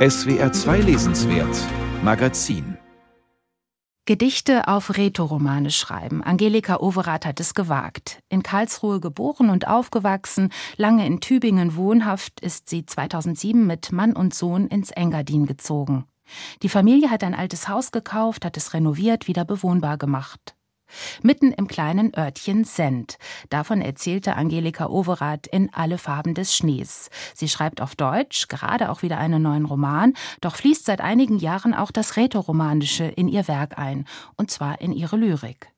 SWR 2 Lesenswert Magazin Gedichte auf Rätoromane schreiben. Angelika Overath hat es gewagt. In Karlsruhe geboren und aufgewachsen, lange in Tübingen wohnhaft, ist sie 2007 mit Mann und Sohn ins Engadin gezogen. Die Familie hat ein altes Haus gekauft, hat es renoviert, wieder bewohnbar gemacht. Mitten im kleinen Örtchen Send. Davon erzählte Angelika Overath in Alle Farben des Schnees. Sie schreibt auf Deutsch, gerade auch wieder einen neuen Roman, doch fließt seit einigen Jahren auch das Rätoromanische in ihr Werk ein, und zwar in ihre Lyrik.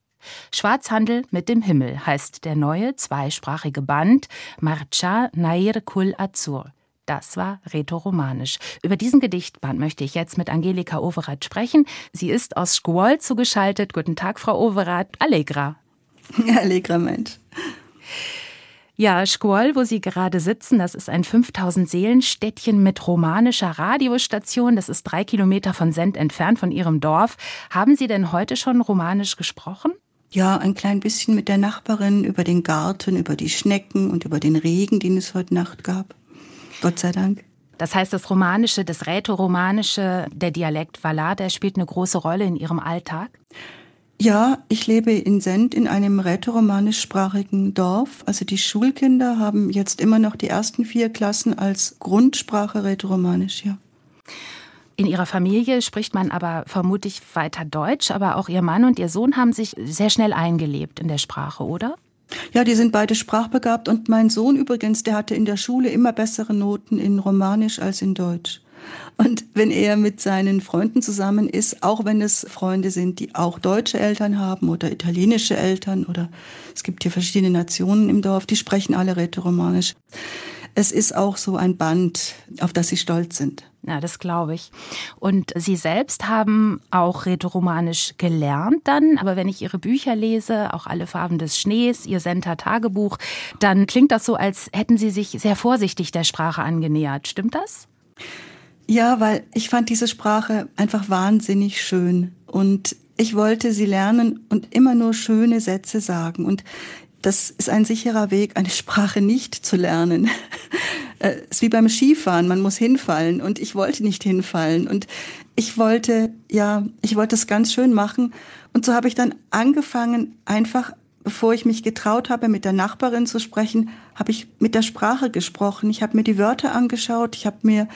Schwarzhandel mit dem Himmel heißt der neue zweisprachige Band Marcha Nair Kul Azur. Das war rätoromanisch. Über diesen Gedichtband möchte ich jetzt mit Angelika Overath sprechen. Sie ist aus Schkuol zugeschaltet. Guten Tag, Frau Overath. Allegra. Allegra, Mensch. Ja, Schkuol, wo Sie gerade sitzen, das ist ein 5000 Seelenstädtchen mit romanischer Radiostation. Das ist drei Kilometer von Send entfernt von Ihrem Dorf. Haben Sie denn heute schon romanisch gesprochen? Ja, ein klein bisschen mit der Nachbarin über den Garten, über die Schnecken und über den Regen, den es heute Nacht gab. Gott sei Dank. Das heißt, das Romanische, das Rätoromanische, der Dialekt Valar, der spielt eine große Rolle in Ihrem Alltag? Ja, ich lebe in Send in einem rätoromanischsprachigen Dorf. Also die Schulkinder haben jetzt immer noch die ersten vier Klassen als Grundsprache rätoromanisch, ja. In Ihrer Familie spricht man aber vermutlich weiter Deutsch, aber auch Ihr Mann und Ihr Sohn haben sich sehr schnell eingelebt in der Sprache, oder? Ja, die sind beide sprachbegabt und mein Sohn übrigens, der hatte in der Schule immer bessere Noten in Romanisch als in Deutsch. Und wenn er mit seinen Freunden zusammen ist, auch wenn es Freunde sind, die auch deutsche Eltern haben oder italienische Eltern oder es gibt hier verschiedene Nationen im Dorf, die sprechen alle Rätoromanisch es ist auch so ein Band, auf das sie stolz sind. Ja, das glaube ich. Und Sie selbst haben auch Rätoromanisch gelernt dann, aber wenn ich Ihre Bücher lese, auch alle Farben des Schnees, Ihr Senta Tagebuch, dann klingt das so, als hätten Sie sich sehr vorsichtig der Sprache angenähert. Stimmt das? Ja, weil ich fand diese Sprache einfach wahnsinnig schön und ich wollte sie lernen und immer nur schöne Sätze sagen. Und das ist ein sicherer Weg, eine Sprache nicht zu lernen. Es ist wie beim Skifahren, man muss hinfallen. Und ich wollte nicht hinfallen. Und ich wollte, ja, ich wollte es ganz schön machen. Und so habe ich dann angefangen, einfach bevor ich mich getraut habe, mit der Nachbarin zu sprechen, habe ich mit der Sprache gesprochen. Ich habe mir die Wörter angeschaut, ich habe mir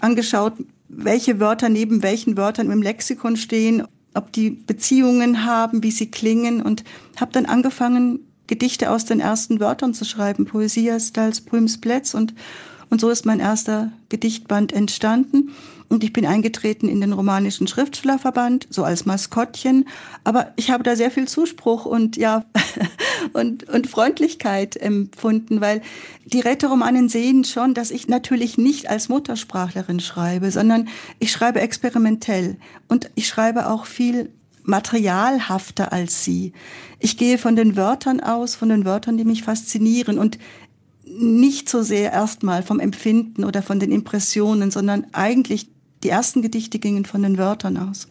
angeschaut, welche Wörter neben welchen Wörtern im Lexikon stehen, ob die Beziehungen haben, wie sie klingen. Und habe dann angefangen, Gedichte aus den ersten Wörtern zu schreiben, Poesia Stals Prüms Plätz und, und so ist mein erster Gedichtband entstanden. Und ich bin eingetreten in den romanischen Schriftstellerverband, so als Maskottchen. Aber ich habe da sehr viel Zuspruch und ja, und, und Freundlichkeit empfunden, weil die Rätoromanen sehen schon, dass ich natürlich nicht als Muttersprachlerin schreibe, sondern ich schreibe experimentell und ich schreibe auch viel materialhafter als sie. Ich gehe von den Wörtern aus, von den Wörtern, die mich faszinieren und nicht so sehr erstmal vom Empfinden oder von den Impressionen, sondern eigentlich die ersten Gedichte gingen von den Wörtern aus.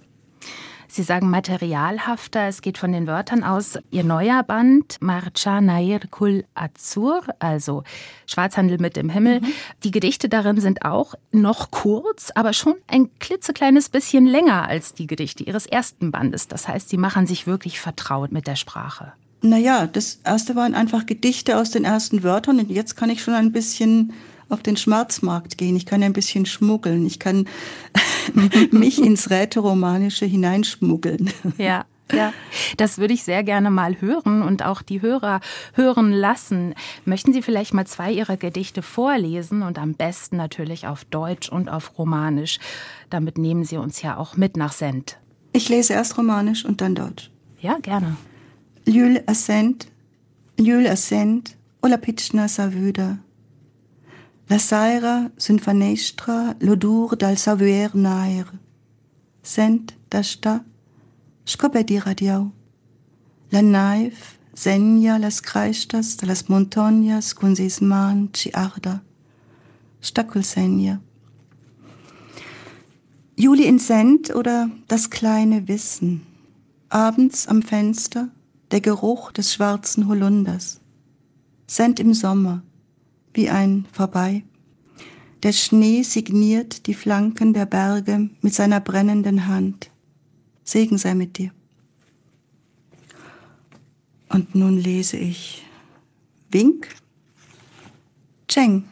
Sie sagen materialhafter, es geht von den Wörtern aus. Ihr neuer Band, Marcha Nair Kul Azur, also Schwarzhandel mit dem Himmel. Mhm. Die Gedichte darin sind auch noch kurz, aber schon ein klitzekleines bisschen länger als die Gedichte Ihres ersten Bandes. Das heißt, Sie machen sich wirklich vertraut mit der Sprache. Naja, das erste waren einfach Gedichte aus den ersten Wörtern und jetzt kann ich schon ein bisschen auf den Schwarzmarkt gehen. Ich kann ein bisschen schmuggeln. Ich kann mich ins Rätoromanische hineinschmuggeln. Ja. Ja, das würde ich sehr gerne mal hören und auch die Hörer hören lassen. Möchten Sie vielleicht mal zwei Ihrer Gedichte vorlesen und am besten natürlich auf Deutsch und auf Romanisch. Damit nehmen Sie uns ja auch mit nach Send. Ich lese erst Romanisch und dann Deutsch. Ja, gerne. Ljul Ascent, Ljul Ascent, Ola Pitschna Savüda. La saira sun fanestra l'odur dal savuer nair. Sent d'asta, scopeti radiau. La naif segna las crestas de las montañas con sis man ci arda. Stackel segna. Juli in Sent oder das kleine Wissen. Abends am Fenster der Geruch des schwarzen Holunders. Sent im Sommer, wie ein Vorbei. Der Schnee signiert die Flanken der Berge mit seiner brennenden Hand. Segen sei mit dir. Und nun lese ich Wink, Cheng,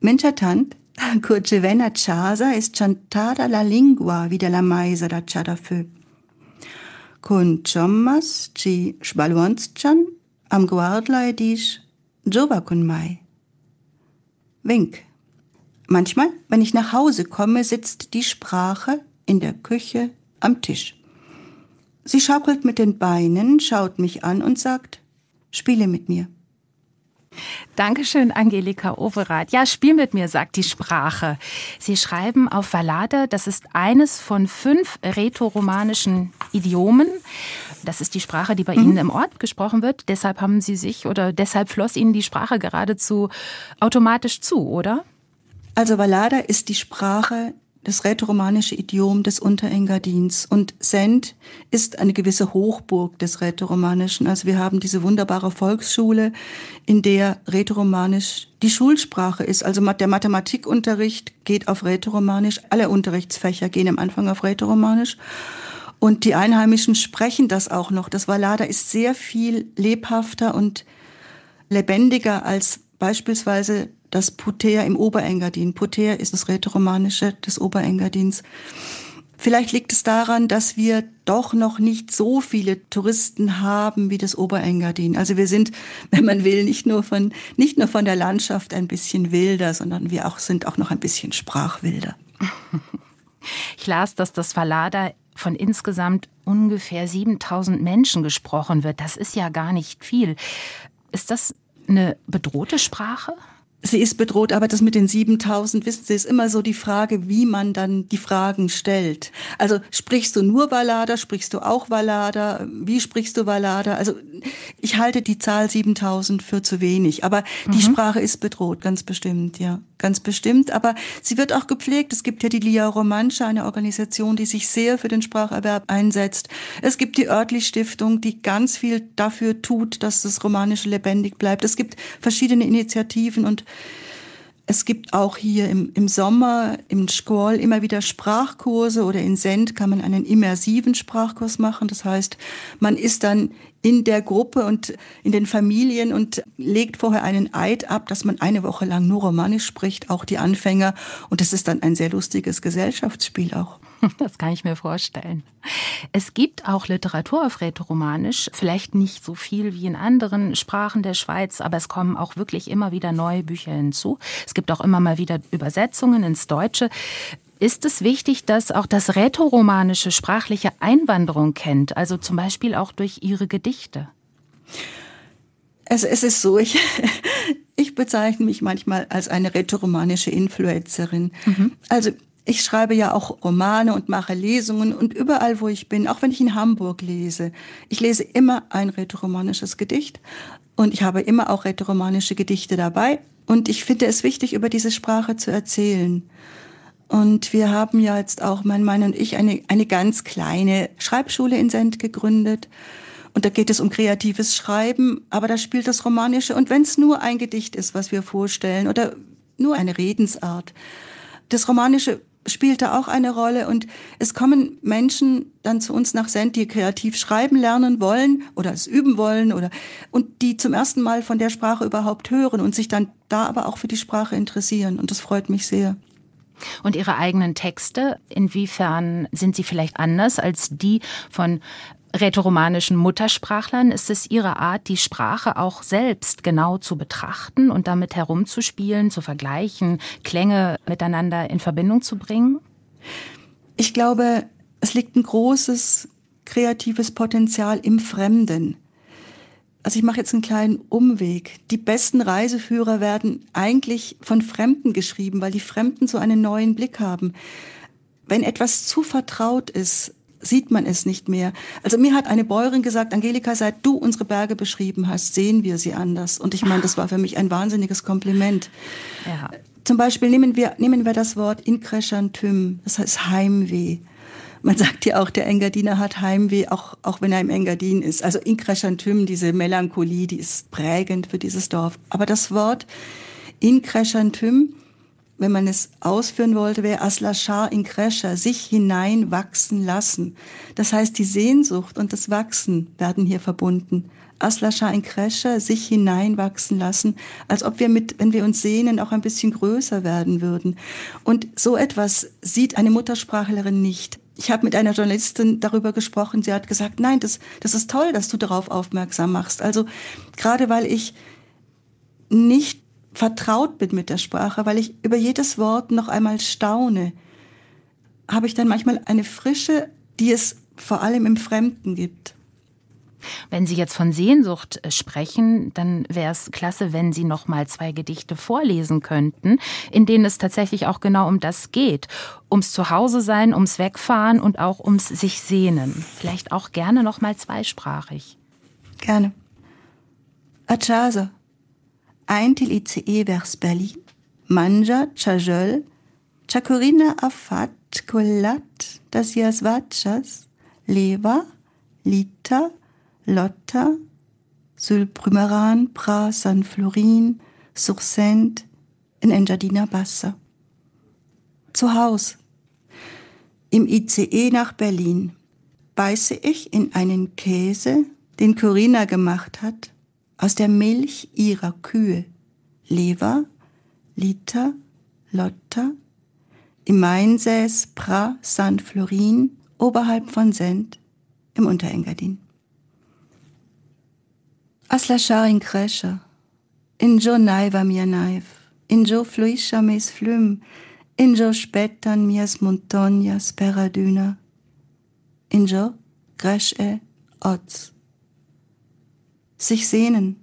Minchatant, Curcevena Chasa ist chantada la lingua wie la maisa da chadafö. Kun chommas chi schbaluanschan am guardlai dish jova kun mai. Wink. Manchmal, wenn ich nach Hause komme, sitzt die Sprache in der Küche am Tisch. Sie schaukelt mit den Beinen, schaut mich an und sagt, spiele mit mir. Dankeschön, Angelika Overath. Ja, spiel mit mir, sagt die Sprache. Sie schreiben auf Valade, das ist eines von fünf rätoromanischen Idiomen. Das ist die Sprache, die bei mhm. Ihnen im Ort gesprochen wird. Deshalb haben Sie sich oder deshalb floss Ihnen die Sprache geradezu automatisch zu, oder? Also Valada ist die Sprache das rätoromanische Idiom des Unterengadins. Und Send ist eine gewisse Hochburg des Rätoromanischen. Also wir haben diese wunderbare Volksschule, in der Rätoromanisch die Schulsprache ist. Also der Mathematikunterricht geht auf Rätoromanisch. Alle Unterrichtsfächer gehen am Anfang auf Rätoromanisch. Und die Einheimischen sprechen das auch noch. Das Valada ist sehr viel lebhafter und lebendiger als beispielsweise das Putea im Oberengadin. Putea ist das Rätoromanische des Oberengadins. Vielleicht liegt es daran, dass wir doch noch nicht so viele Touristen haben wie das Oberengadin. Also wir sind, wenn man will, nicht nur von, nicht nur von der Landschaft ein bisschen wilder, sondern wir auch, sind auch noch ein bisschen sprachwilder. Ich las, dass das Fallada von insgesamt ungefähr 7000 Menschen gesprochen wird. Das ist ja gar nicht viel. Ist das eine bedrohte Sprache? Sie ist bedroht, aber das mit den 7000, wissen Sie, ist immer so die Frage, wie man dann die Fragen stellt. Also sprichst du nur Vallada, sprichst du auch Vallada, wie sprichst du Vallada? Also ich halte die Zahl 7000 für zu wenig, aber mhm. die Sprache ist bedroht, ganz bestimmt, ja, ganz bestimmt. Aber sie wird auch gepflegt. Es gibt ja die Lia Romancha, eine Organisation, die sich sehr für den Spracherwerb einsetzt. Es gibt die Örtlich Stiftung, die ganz viel dafür tut, dass das Romanische lebendig bleibt. Es gibt verschiedene Initiativen und es gibt auch hier im, im Sommer im Schkol immer wieder Sprachkurse oder in Send kann man einen immersiven Sprachkurs machen. Das heißt, man ist dann in der Gruppe und in den Familien und legt vorher einen Eid ab, dass man eine Woche lang nur Romanisch spricht, auch die Anfänger. Und das ist dann ein sehr lustiges Gesellschaftsspiel auch. Das kann ich mir vorstellen. Es gibt auch Literatur auf Rätoromanisch, vielleicht nicht so viel wie in anderen Sprachen der Schweiz, aber es kommen auch wirklich immer wieder neue Bücher hinzu. Es gibt auch immer mal wieder Übersetzungen ins Deutsche. Ist es wichtig, dass auch das Rätoromanische sprachliche Einwanderung kennt, also zum Beispiel auch durch Ihre Gedichte? Also es ist so, ich, ich bezeichne mich manchmal als eine rätoromanische Influencerin. Mhm. Also ich schreibe ja auch Romane und mache Lesungen und überall, wo ich bin, auch wenn ich in Hamburg lese, ich lese immer ein rätoromanisches Gedicht und ich habe immer auch rätoromanische Gedichte dabei und ich finde es wichtig, über diese Sprache zu erzählen. Und wir haben ja jetzt auch, mein Mann und ich, eine, eine ganz kleine Schreibschule in Send gegründet. Und da geht es um kreatives Schreiben, aber da spielt das Romanische. Und wenn es nur ein Gedicht ist, was wir vorstellen, oder nur eine Redensart, das Romanische spielt da auch eine Rolle und es kommen Menschen dann zu uns nach Send, die kreativ schreiben lernen wollen oder es üben wollen oder und die zum ersten Mal von der Sprache überhaupt hören und sich dann da aber auch für die Sprache interessieren und das freut mich sehr. Und Ihre eigenen Texte, inwiefern sind sie vielleicht anders als die von rätoromanischen Muttersprachlern ist es ihre Art, die Sprache auch selbst genau zu betrachten und damit herumzuspielen, zu vergleichen, Klänge miteinander in Verbindung zu bringen? Ich glaube, es liegt ein großes kreatives Potenzial im Fremden. Also ich mache jetzt einen kleinen Umweg. Die besten Reiseführer werden eigentlich von Fremden geschrieben, weil die Fremden so einen neuen Blick haben. Wenn etwas zu vertraut ist, sieht man es nicht mehr. Also mir hat eine Bäuerin gesagt, Angelika, seit du unsere Berge beschrieben hast, sehen wir sie anders. Und ich meine, das war für mich ein wahnsinniges Kompliment. Ja. Zum Beispiel nehmen wir, nehmen wir das Wort Inkreschantym, das heißt Heimweh. Man sagt ja auch, der Engadiner hat Heimweh, auch, auch wenn er im Engadin ist. Also Inkreschantym, diese Melancholie, die ist prägend für dieses Dorf. Aber das Wort Inkreschantym wenn man es ausführen wollte, wäre Aslashar in Krescher, sich hineinwachsen lassen. Das heißt, die Sehnsucht und das Wachsen werden hier verbunden. Aslashar in Krescher, sich hineinwachsen lassen, als ob wir mit, wenn wir uns sehnen, auch ein bisschen größer werden würden. Und so etwas sieht eine Muttersprachlerin nicht. Ich habe mit einer Journalistin darüber gesprochen. Sie hat gesagt, nein, das, das ist toll, dass du darauf aufmerksam machst. Also gerade weil ich nicht vertraut bin mit der Sprache, weil ich über jedes Wort noch einmal staune, habe ich dann manchmal eine Frische, die es vor allem im Fremden gibt. Wenn Sie jetzt von Sehnsucht äh, sprechen, dann wäre es klasse, wenn Sie noch mal zwei Gedichte vorlesen könnten, in denen es tatsächlich auch genau um das geht, ums Zuhause sein, ums Wegfahren und auch ums sich sehnen. Vielleicht auch gerne noch mal zweisprachig. Gerne. A casa, ein til ICE vers Berlin, manja chajol, chakurina afat, colat, das vachas, leva, lita, Lotta, Sülprymeran, Pra, San Florin, Sursent, in Engadina Bassa. Zu Haus. Im ICE nach Berlin beiße ich in einen Käse, den Corinna gemacht hat, aus der Milch ihrer Kühe. Lever, Liter, Lotta, im Mainsäß Pra San Florin, oberhalb von Sent, im Unterengadin. Asla in Kresha, in jo naiva mia naif, in jo fluisha mes flum, in jo spetan mias montonias peraduna, in jo gresh e ots. Sich sehnen,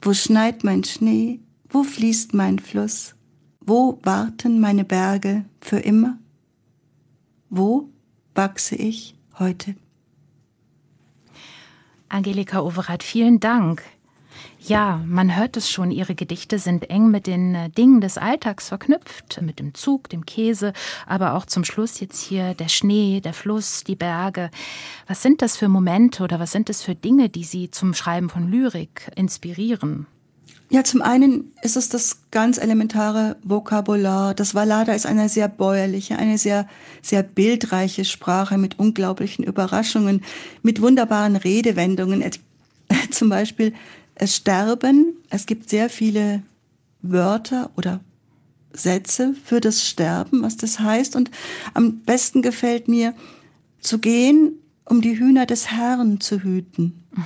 wo schneit mein Schnee, wo fließt mein Fluss, wo warten meine Berge für immer? Wo wachse ich heute? Angelika Overath, vielen Dank. Ja, man hört es schon, Ihre Gedichte sind eng mit den äh, Dingen des Alltags verknüpft, mit dem Zug, dem Käse, aber auch zum Schluss jetzt hier der Schnee, der Fluss, die Berge. Was sind das für Momente oder was sind das für Dinge, die Sie zum Schreiben von Lyrik inspirieren? Ja, zum einen ist es das ganz elementare Vokabular. Das Vallada ist eine sehr bäuerliche, eine sehr, sehr bildreiche Sprache mit unglaublichen Überraschungen, mit wunderbaren Redewendungen. Zum Beispiel es Sterben. Es gibt sehr viele Wörter oder Sätze für das Sterben, was das heißt. Und am besten gefällt mir zu gehen um die Hühner des Herrn zu hüten.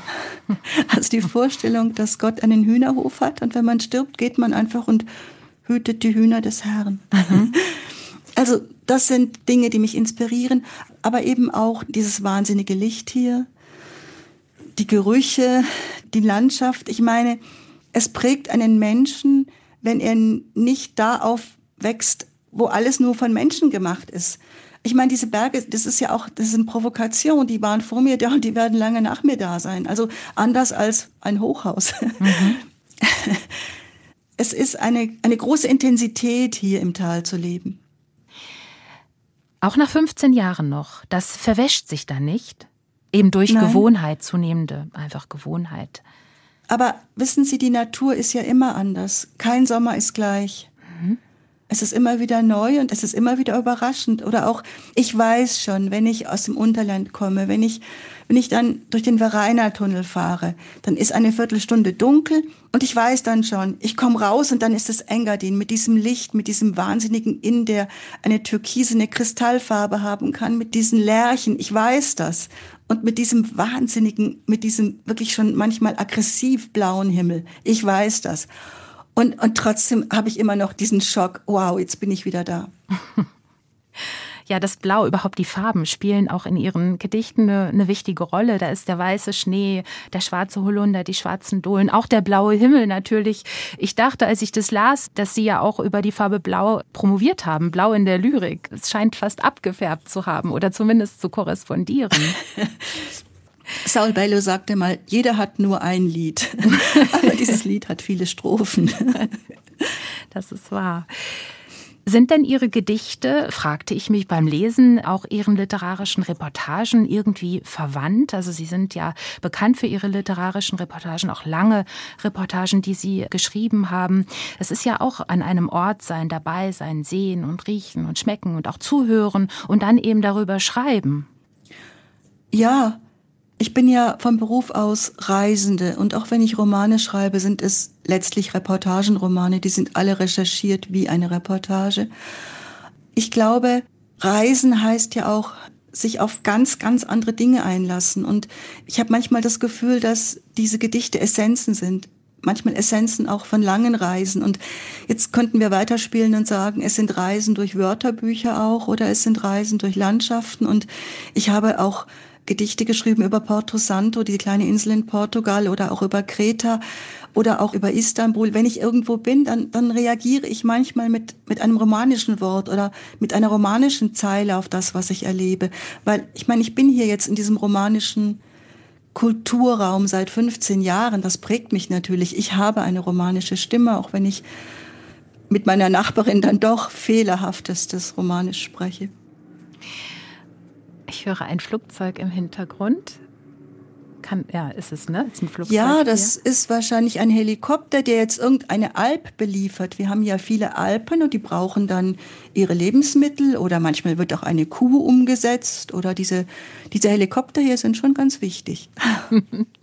Also die Vorstellung, dass Gott einen Hühnerhof hat und wenn man stirbt, geht man einfach und hütet die Hühner des Herrn. Mhm. Also das sind Dinge, die mich inspirieren, aber eben auch dieses wahnsinnige Licht hier, die Gerüche, die Landschaft. Ich meine, es prägt einen Menschen, wenn er nicht da aufwächst, wo alles nur von Menschen gemacht ist. Ich meine, diese Berge, das ist ja auch, das sind Provokationen, die waren vor mir da und die werden lange nach mir da sein. Also anders als ein Hochhaus. Mhm. Es ist eine, eine große Intensität, hier im Tal zu leben. Auch nach 15 Jahren noch. Das verwäscht sich dann nicht. Eben durch Nein. Gewohnheit, zunehmende, einfach Gewohnheit. Aber wissen Sie, die Natur ist ja immer anders. Kein Sommer ist gleich. Mhm. Es ist immer wieder neu und es ist immer wieder überraschend. Oder auch, ich weiß schon, wenn ich aus dem Unterland komme, wenn ich, wenn ich dann durch den Vereiner-Tunnel fahre, dann ist eine Viertelstunde dunkel und ich weiß dann schon, ich komme raus und dann ist es Engadin mit diesem Licht, mit diesem wahnsinnigen Inn, der eine türkisene Kristallfarbe haben kann, mit diesen Lärchen. Ich weiß das. Und mit diesem wahnsinnigen, mit diesem wirklich schon manchmal aggressiv blauen Himmel. Ich weiß das. Und, und trotzdem habe ich immer noch diesen Schock, wow, jetzt bin ich wieder da. ja, das Blau, überhaupt die Farben spielen auch in ihren Gedichten eine, eine, wichtige Rolle. Da ist der weiße Schnee, der schwarze Holunder, die schwarzen Dohlen, auch der blaue Himmel natürlich. Ich dachte, als ich das las, dass Sie ja auch über die Farbe Blau promoviert haben, Blau in der Lyrik. Es scheint fast abgefärbt zu haben oder zumindest zu korrespondieren. Saul Bellow sagte mal, jeder hat nur ein Lied. Aber dieses Lied hat viele Strophen. Das ist wahr. Sind denn Ihre Gedichte, fragte ich mich beim Lesen, auch Ihren literarischen Reportagen irgendwie verwandt? Also Sie sind ja bekannt für Ihre literarischen Reportagen, auch lange Reportagen, die Sie geschrieben haben. Es ist ja auch an einem Ort sein, dabei sein, sehen und riechen und schmecken und auch zuhören und dann eben darüber schreiben. Ja, ich bin ja vom Beruf aus Reisende und auch wenn ich Romane schreibe, sind es letztlich Reportagenromane, die sind alle recherchiert wie eine Reportage. Ich glaube, Reisen heißt ja auch sich auf ganz, ganz andere Dinge einlassen. Und ich habe manchmal das Gefühl, dass diese Gedichte Essenzen sind. Manchmal Essenzen auch von langen Reisen. Und jetzt könnten wir weiterspielen und sagen, es sind Reisen durch Wörterbücher auch oder es sind Reisen durch Landschaften. Und ich habe auch Gedichte geschrieben über Porto Santo, die kleine Insel in Portugal oder auch über Kreta oder auch über Istanbul. Wenn ich irgendwo bin, dann, dann reagiere ich manchmal mit, mit einem romanischen Wort oder mit einer romanischen Zeile auf das, was ich erlebe. Weil ich meine, ich bin hier jetzt in diesem romanischen Kulturraum seit 15 Jahren. Das prägt mich natürlich. Ich habe eine romanische Stimme, auch wenn ich mit meiner Nachbarin dann doch fehlerhaftestes Romanisch spreche. Ich höre ein Flugzeug im Hintergrund. Kann, ja, ist es, ne? Ist ein Flugzeug ja, das hier. ist wahrscheinlich ein Helikopter, der jetzt irgendeine Alp beliefert. Wir haben ja viele Alpen und die brauchen dann ihre Lebensmittel oder manchmal wird auch eine Kuh umgesetzt oder diese, diese Helikopter hier sind schon ganz wichtig.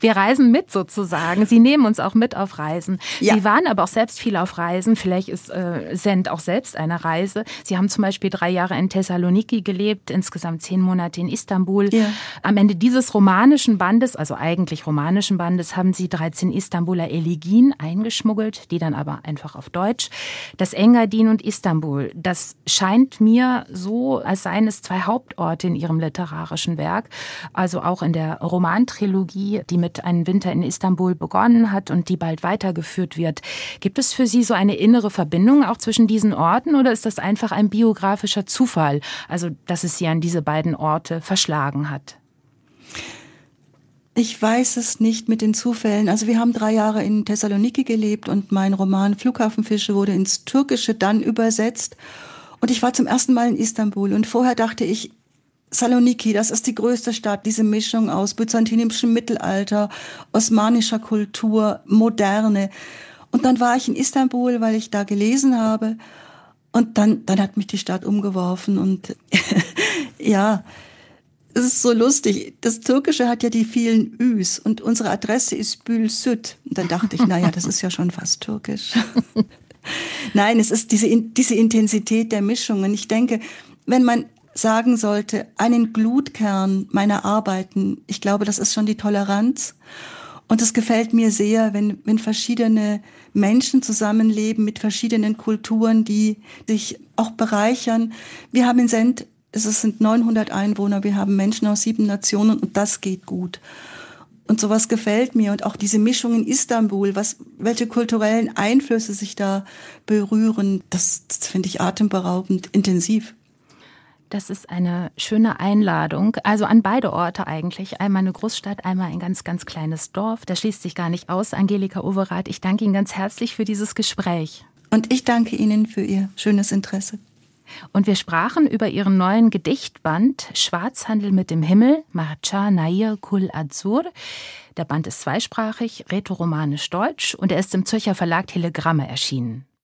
Wir reisen mit sozusagen. Sie nehmen uns auch mit auf Reisen. Ja. Sie waren aber auch selbst viel auf Reisen. Vielleicht ist äh, Send auch selbst eine Reise. Sie haben zum Beispiel drei Jahre in Thessaloniki gelebt, insgesamt zehn Monate in Istanbul. Ja. Am Ende dieses romanischen Bandes, also eigentlich romanischen Bandes, haben Sie 13 Istanbuler Elegien eingeschmuggelt, die dann aber einfach auf Deutsch. Das Engadin und Istanbul, das scheint mir so, als seien es zwei Hauptorte in Ihrem literarischen Werk. Also auch in der Romantrilogie die mit einem Winter in Istanbul begonnen hat und die bald weitergeführt wird. Gibt es für Sie so eine innere Verbindung auch zwischen diesen Orten oder ist das einfach ein biografischer Zufall, also dass es Sie an diese beiden Orte verschlagen hat? Ich weiß es nicht mit den Zufällen. Also wir haben drei Jahre in Thessaloniki gelebt und mein Roman Flughafenfische wurde ins Türkische dann übersetzt. Und ich war zum ersten Mal in Istanbul und vorher dachte ich, Saloniki, das ist die größte Stadt, diese Mischung aus byzantinischem Mittelalter, osmanischer Kultur, Moderne. Und dann war ich in Istanbul, weil ich da gelesen habe. Und dann, dann hat mich die Stadt umgeworfen und ja, es ist so lustig. Das Türkische hat ja die vielen Üs und unsere Adresse ist Bül Süd. Und dann dachte ich, naja, das ist ja schon fast türkisch. Nein, es ist diese, diese Intensität der Mischungen. Ich denke, wenn man sagen sollte, einen Glutkern meiner Arbeiten, ich glaube, das ist schon die Toleranz. Und es gefällt mir sehr, wenn, wenn verschiedene Menschen zusammenleben mit verschiedenen Kulturen, die sich auch bereichern. Wir haben in Send, es sind 900 Einwohner, wir haben Menschen aus sieben Nationen und das geht gut. Und sowas gefällt mir und auch diese Mischung in Istanbul, was, welche kulturellen Einflüsse sich da berühren, das, das finde ich atemberaubend intensiv. Das ist eine schöne Einladung. Also an beide Orte eigentlich. Einmal eine Großstadt, einmal ein ganz, ganz kleines Dorf. Das schließt sich gar nicht aus. Angelika Overath, ich danke Ihnen ganz herzlich für dieses Gespräch. Und ich danke Ihnen für Ihr schönes Interesse. Und wir sprachen über Ihren neuen Gedichtband Schwarzhandel mit dem Himmel, Marcha Nair Kul Azur. Der Band ist zweisprachig, rätoromanisch-deutsch und er ist im Zürcher Verlag Telegramme erschienen.